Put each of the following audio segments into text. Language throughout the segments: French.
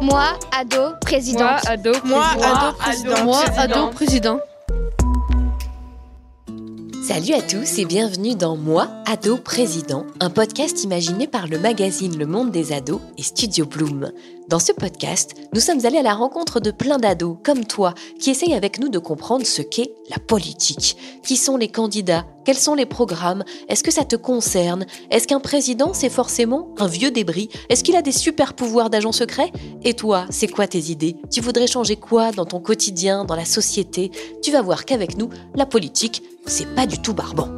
Moi, ado, présidente. ado, Moi, président. ado, président. Moi, ado, président. Salut à tous et bienvenue dans Moi, ado président, un podcast imaginé par le magazine Le Monde des ados et Studio Bloom. Dans ce podcast, nous sommes allés à la rencontre de plein d'ados, comme toi, qui essayent avec nous de comprendre ce qu'est la politique. Qui sont les candidats? Quels sont les programmes? Est-ce que ça te concerne? Est-ce qu'un président, c'est forcément un vieux débris? Est-ce qu'il a des super pouvoirs d'agent secret? Et toi, c'est quoi tes idées? Tu voudrais changer quoi dans ton quotidien, dans la société? Tu vas voir qu'avec nous, la politique, c'est pas du tout barbant.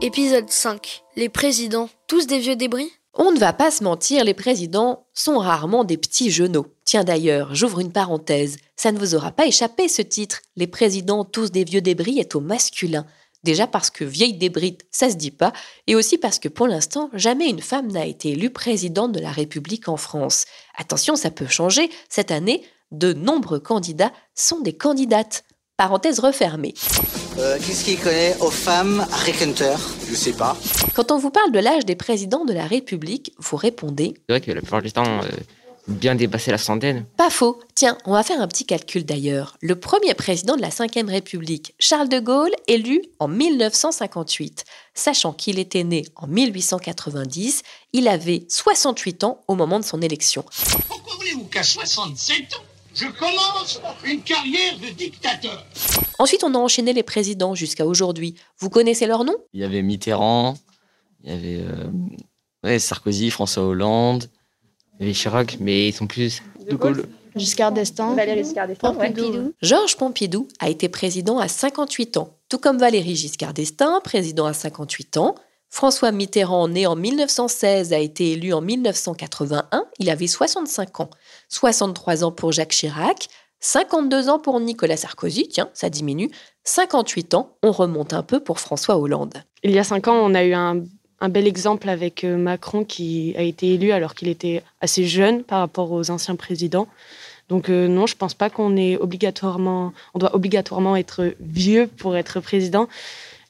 Épisode 5. Les présidents, tous des vieux débris? On ne va pas se mentir, les présidents sont rarement des petits genoux. Tiens d'ailleurs, j'ouvre une parenthèse, ça ne vous aura pas échappé ce titre. Les présidents, tous des vieux débris, est au masculin. Déjà parce que vieille débris, ça se dit pas, et aussi parce que pour l'instant, jamais une femme n'a été élue présidente de la République en France. Attention, ça peut changer. Cette année, de nombreux candidats sont des candidates. Parenthèse refermée. Euh, Qu'est-ce qu'il connaît aux femmes Rick Hunter? Je sais pas. Quand on vous parle de l'âge des présidents de la République, vous répondez C'est vrai que la plupart du temps, euh, bien dépasser la centaine. Pas faux. Tiens, on va faire un petit calcul d'ailleurs. Le premier président de la Ve République, Charles de Gaulle, élu en 1958. Sachant qu'il était né en 1890, il avait 68 ans au moment de son élection. Pourquoi voulez-vous qu'à 67 ans, je commence une carrière de dictateur Ensuite, on a enchaîné les présidents jusqu'à aujourd'hui. Vous connaissez leur nom? Il y avait Mitterrand, il y avait euh, ouais, Sarkozy, François Hollande, il y avait Chirac, mais ils sont plus. De Gaulle. Giscard d'Estaing. Valéry Giscard d'Estaing, ouais. Pompidou. Georges Pompidou a été président à 58 ans, tout comme Valéry Giscard d'Estaing, président à 58 ans. François Mitterrand, né en 1916, a été élu en 1981, il avait 65 ans. 63 ans pour Jacques Chirac, 52 ans pour Nicolas Sarkozy, tiens, ça diminue. 58 ans, on remonte un peu pour François Hollande. Il y a cinq ans, on a eu un, bel exemple avec euh, Macron qui a été élu alors qu'il était assez jeune par rapport aux anciens présidents. Donc euh, non, je pense pas qu'on doit obligatoirement être vieux pour être président.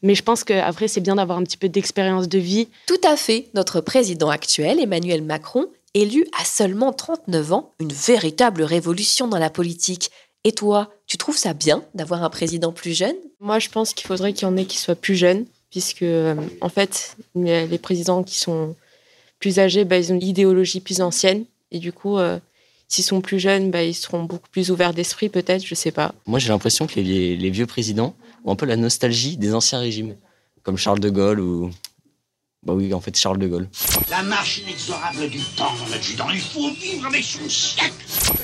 Mais je pense qu'après, c'est bien d'avoir un petit peu d'expérience de vie. Tout à fait, notre président actuel, Emmanuel Macron, élu à seulement 39 ans, une véritable révolution dans la politique. Et toi, tu trouves ça bien d'avoir un président plus jeune? Moi, je pense qu'il faudrait qu'il y en ait qui soient plus jeunes, puisque euh, en fait, les présidents qui sont plus âgés, bah, ils ont une idéologie plus ancienne. Et du coup, euh, s'ils sont plus jeunes, bah, ils seront beaucoup plus ouverts d'esprit, peut-être, je sais pas. Moi, j'ai l'impression que les, les vieux présidents ont un peu la nostalgie des anciens régimes, comme Charles de Gaulle ou. Bah oui, en fait, Charles de Gaulle. La marche inexorable du temps, mon adjudant, il faut vivre avec son siècle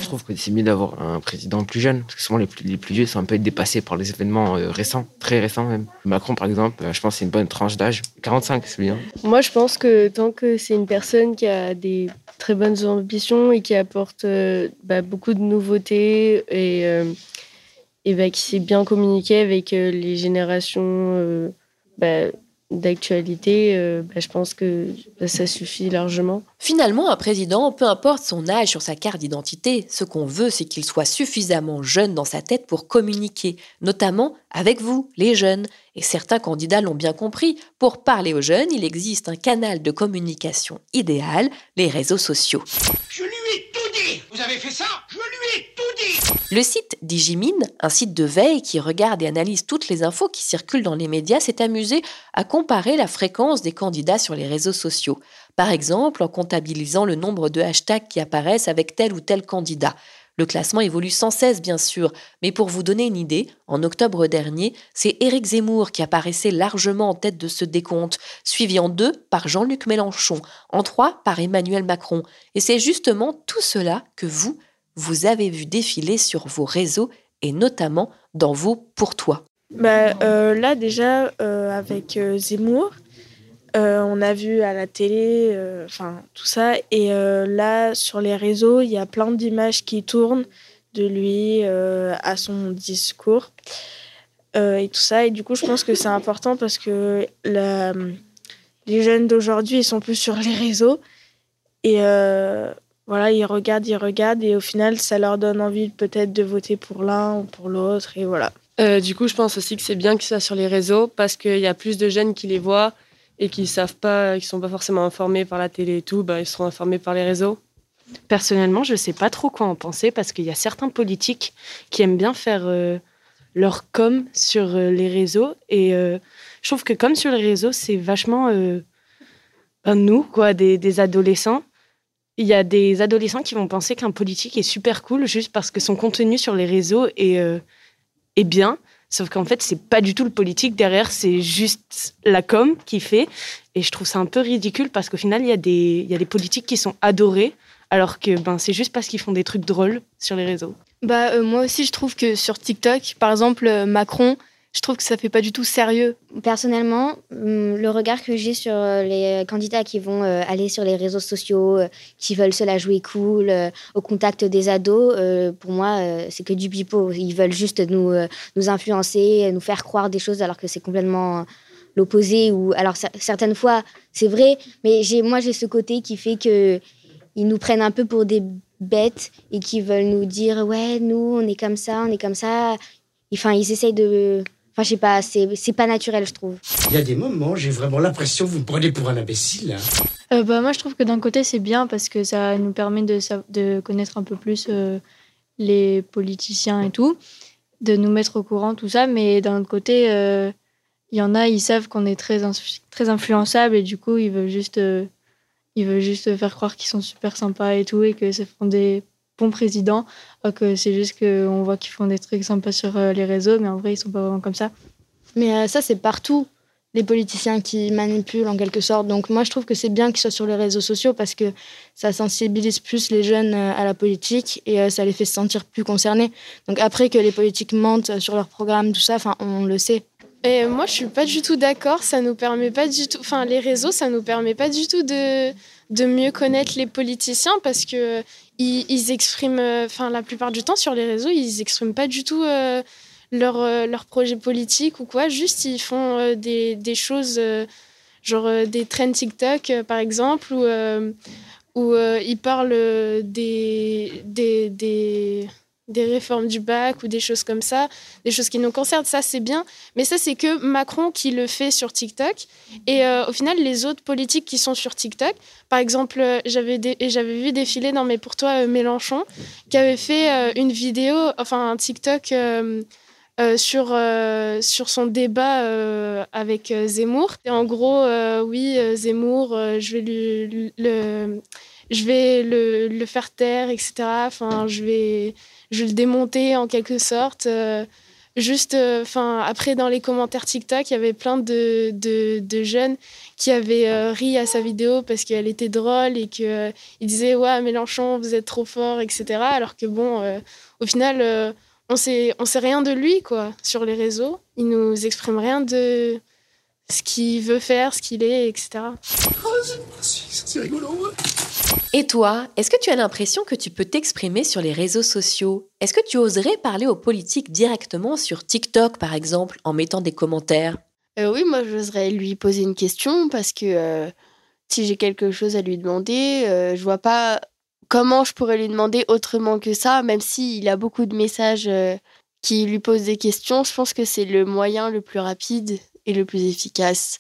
Je trouve que c'est mieux d'avoir un président plus jeune, parce que souvent les plus, les plus vieux sont un peu dépassés par les événements euh, récents, très récents même. Macron, par exemple, euh, je pense que c'est une bonne tranche d'âge. 45, c'est bien. Moi, je pense que tant que c'est une personne qui a des très bonnes ambitions et qui apporte euh, bah, beaucoup de nouveautés et, euh, et bah, qui sait bien communiquer avec euh, les générations bah, d'actualité, euh, bah, je pense que bah, ça suffit largement. Finalement, un président, peu importe son âge sur sa carte d'identité, ce qu'on veut, c'est qu'il soit suffisamment jeune dans sa tête pour communiquer, notamment avec vous, les jeunes. Et certains candidats l'ont bien compris, pour parler aux jeunes, il existe un canal de communication idéal, les réseaux sociaux. Je lui ai tout dit Vous avez fait ça? Le site Digimine, un site de veille qui regarde et analyse toutes les infos qui circulent dans les médias, s'est amusé à comparer la fréquence des candidats sur les réseaux sociaux. Par exemple, en comptabilisant le nombre de hashtags qui apparaissent avec tel ou tel candidat. Le classement évolue sans cesse, bien sûr, mais pour vous donner une idée, en octobre dernier, c'est Éric Zemmour qui apparaissait largement en tête de ce décompte, suivi en deux par Jean-Luc Mélenchon, en trois par Emmanuel Macron. Et c'est justement tout cela que vous, vous avez vu défiler sur vos réseaux et notamment dans vos pour toi. Bah, euh, là déjà, euh, avec euh, Zemmour, on a vu à la télé, enfin tout ça. Et là, sur les réseaux, il y a plein d'images qui tournent de lui à son discours et tout ça. Et du coup, je pense que c'est important parce que les jeunes d'aujourd'hui, ils sont plus sur les réseaux. Et voilà, ils regardent, ils regardent. Et au final, ça leur donne envie peut-être de voter pour l'un ou pour l'autre. Et voilà. du coup, je pense aussi que c'est bien que ça sur les réseaux parce qu'il y a plus de jeunes qui les voient et qui savent pas, qui sont pas forcément informés par la télé et tout, bah, ils seront informés par les réseaux. Personnellement, je sais pas trop quoi en penser parce qu'il y a certains politiques qui aiment bien faire euh, leur com sur euh, les réseaux et euh, je trouve que comme sur les réseaux, c'est vachement ben, nous, quoi, des, des adolescents. Il y a des adolescents qui vont penser qu'un politique est super cool juste parce que son contenu sur les réseaux est, est bien Sauf qu'en fait, c'est pas du tout le politique derrière, c'est juste la com qui fait. Et je trouve ça un peu ridicule parce qu'au final, il y, a des, y a des politiques qui sont adorés, alors que ben, c'est juste parce qu'ils font des trucs drôles sur les réseaux. Bah, euh, moi aussi, je trouve que sur TikTok, par exemple, euh, Macron, je trouve que ça fait pas du tout sérieux. Personnellement, hum, le regard que j'ai sur euh, les candidats qui vont euh, aller sur les réseaux sociaux, euh, qui veulent se la jouer cool, au contact des ados, pour moi, c'est que du pipeau. Ils veulent juste nous, nous influencer, nous faire croire des choses alors que c'est complètement l'opposé. Ou alors certaines fois, c'est vrai, mais j'ai moi j'ai ce côté qui fait que ils nous prennent un peu pour des bêtes et qui veulent nous dire ouais nous on est comme ça, on est comme ça. Enfin ils essayent de Enfin, je sais pas, c'est pas naturel, je trouve. Il y a des moments, j'ai vraiment l'impression que vous me prenez pour un imbécile. Hein. Euh, bah, moi, je trouve que d'un côté, c'est bien parce que ça nous permet de, de connaître un peu plus euh, les politiciens et tout, de nous mettre au courant, tout ça. Mais d'un autre côté, euh, il y en a, ils savent qu'on est très, très influençable et du coup, ils veulent juste, ils veulent juste faire croire qu'ils sont super sympas et tout et que ça font des bon président. que c'est juste qu'on voit qu'ils font des trucs sympas sur euh, les réseaux, mais en vrai, ils sont pas vraiment comme ça. Mais euh, ça, c'est partout les politiciens qui manipulent en quelque sorte. Donc moi, je trouve que c'est bien qu'ils soient sur les réseaux sociaux parce que ça sensibilise plus les jeunes euh, à la politique et ça les fait se sentir plus concernés. Donc après que les politiques mentent sur leur programme, tout ça, enfin, on le sait. Et moi, je suis pas du tout d'accord. Ça nous permet pas du tout. Enfin, les réseaux, ça nous permet pas du tout de de mieux connaître les politiciens parce que ils, expriment, euh, enfin la plupart du temps sur les réseaux, ils expriment pas du tout euh, leur, euh, leur projet politique ou quoi. Juste, ils font des, des, choses, genre des trends TikTok par exemple, où, où ils parlent des, des, des des réformes du bac ou des choses comme ça, des choses qui nous concernent, ça c'est bien. Mais ça c'est que Macron qui le fait sur TikTok. Et euh, au final, les autres politiques qui sont sur TikTok, par exemple, euh, j'avais j'avais vu défiler dans mes pour toi euh, Mélenchon, qui avait fait une vidéo, enfin un TikTok. sur, sur son débat avec Zemmour. Et en gros, oui, Zemmour, je vais lui, le, je vais le, le, faire taire, etc. Enfin, je vais, je le démonter en quelque sorte. Euh, juste, euh, enfin, après, dans les commentaires TikTok, il y avait plein de, de, jeunes qui avaient euh, ri à sa vidéo parce qu'elle était drôle et qu'ils disaient Ouais, Mélenchon, vous êtes trop fort, etc. Alors que bon, au final, on sait, on sait rien de lui, quoi, sur les réseaux. Il nous exprime rien de ce qu'il veut faire, ce qu'il est, etc. Oh, c'est rigolo. Et toi, est-ce que tu as l'impression que tu peux t'exprimer sur les réseaux sociaux? Est-ce que tu oserais parler aux politiques directement sur TikTok, par exemple, en mettant des commentaires? Euh, Oui, moi, j'oserais lui poser une question parce que euh, si j'ai quelque chose à lui demander, euh, je vois pas comment je pourrais lui demander autrement que ça, même s'il a beaucoup de messages qui lui posent des questions. Je pense que c'est le moyen le plus rapide et le plus efficace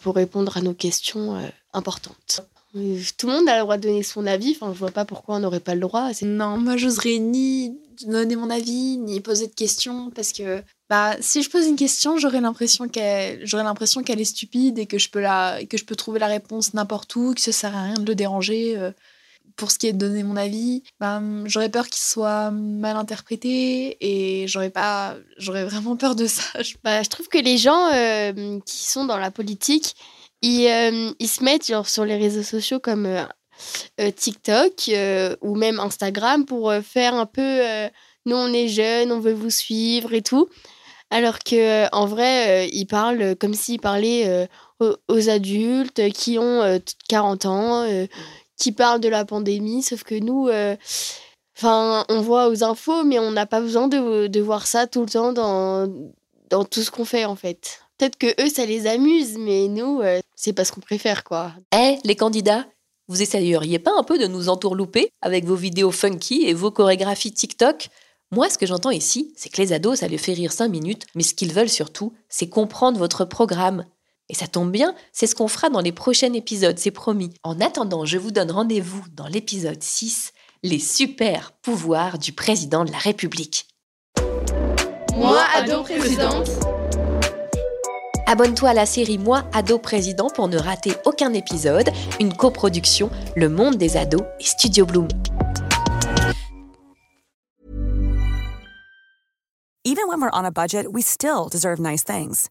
pour répondre à nos questions importantes. Tout le monde a le droit de donner son avis. Enfin, je vois pas pourquoi on n'aurait pas le droit. Non, moi, j'oserais ni donner mon avis ni poser de questions parce que bah si je pose une question j'aurais l'impression qu'elle j'aurais l'impression qu'elle est stupide et que je peux la que je peux trouver la réponse n'importe où que ça sert à rien de le déranger euh. Pour ce qui est de donner mon avis bah, j'aurais peur qu'il soit mal interprété et j'aurais pas j'aurais vraiment peur de ça bah, je trouve que les gens euh, qui sont dans la politique ils, euh, se mettent sur les réseaux sociaux comme TikTok ou même Instagram pour faire un peu nous on est jeunes, on veut vous suivre et tout. Alors que en vrai, ils parlent comme s'ils parlaient aux, adultes qui ont 40 ans, qui parlent de la pandémie, sauf que nous, enfin, on voit aux infos, mais on n'a pas besoin de, de, voir ça tout le temps dans, dans tout ce qu'on fait en fait. Peut-être que eux, ça les amuse, mais nous, c'est pas ce qu'on préfère, quoi. Eh, les candidats, vous essayeriez pas un peu de nous entourlouper avec vos vidéos funky et vos chorégraphies TikTok? Moi, ce que j'entends ici, c'est que les ados, ça les fait rire 5 minutes, mais ce qu'ils veulent surtout, c'est comprendre votre programme. Et ça tombe bien, c'est ce qu'on fera dans les prochains épisodes, c'est promis. En attendant, je vous donne rendez-vous dans l'épisode 6, les super pouvoirs du président de la République. Moi, ado présidente. Abonne-toi à la série Moi, ado président pour ne rater aucun épisode, une coproduction Le Monde des ados et Studio Bloom. Even when we're on a budget, we still deserve nice things.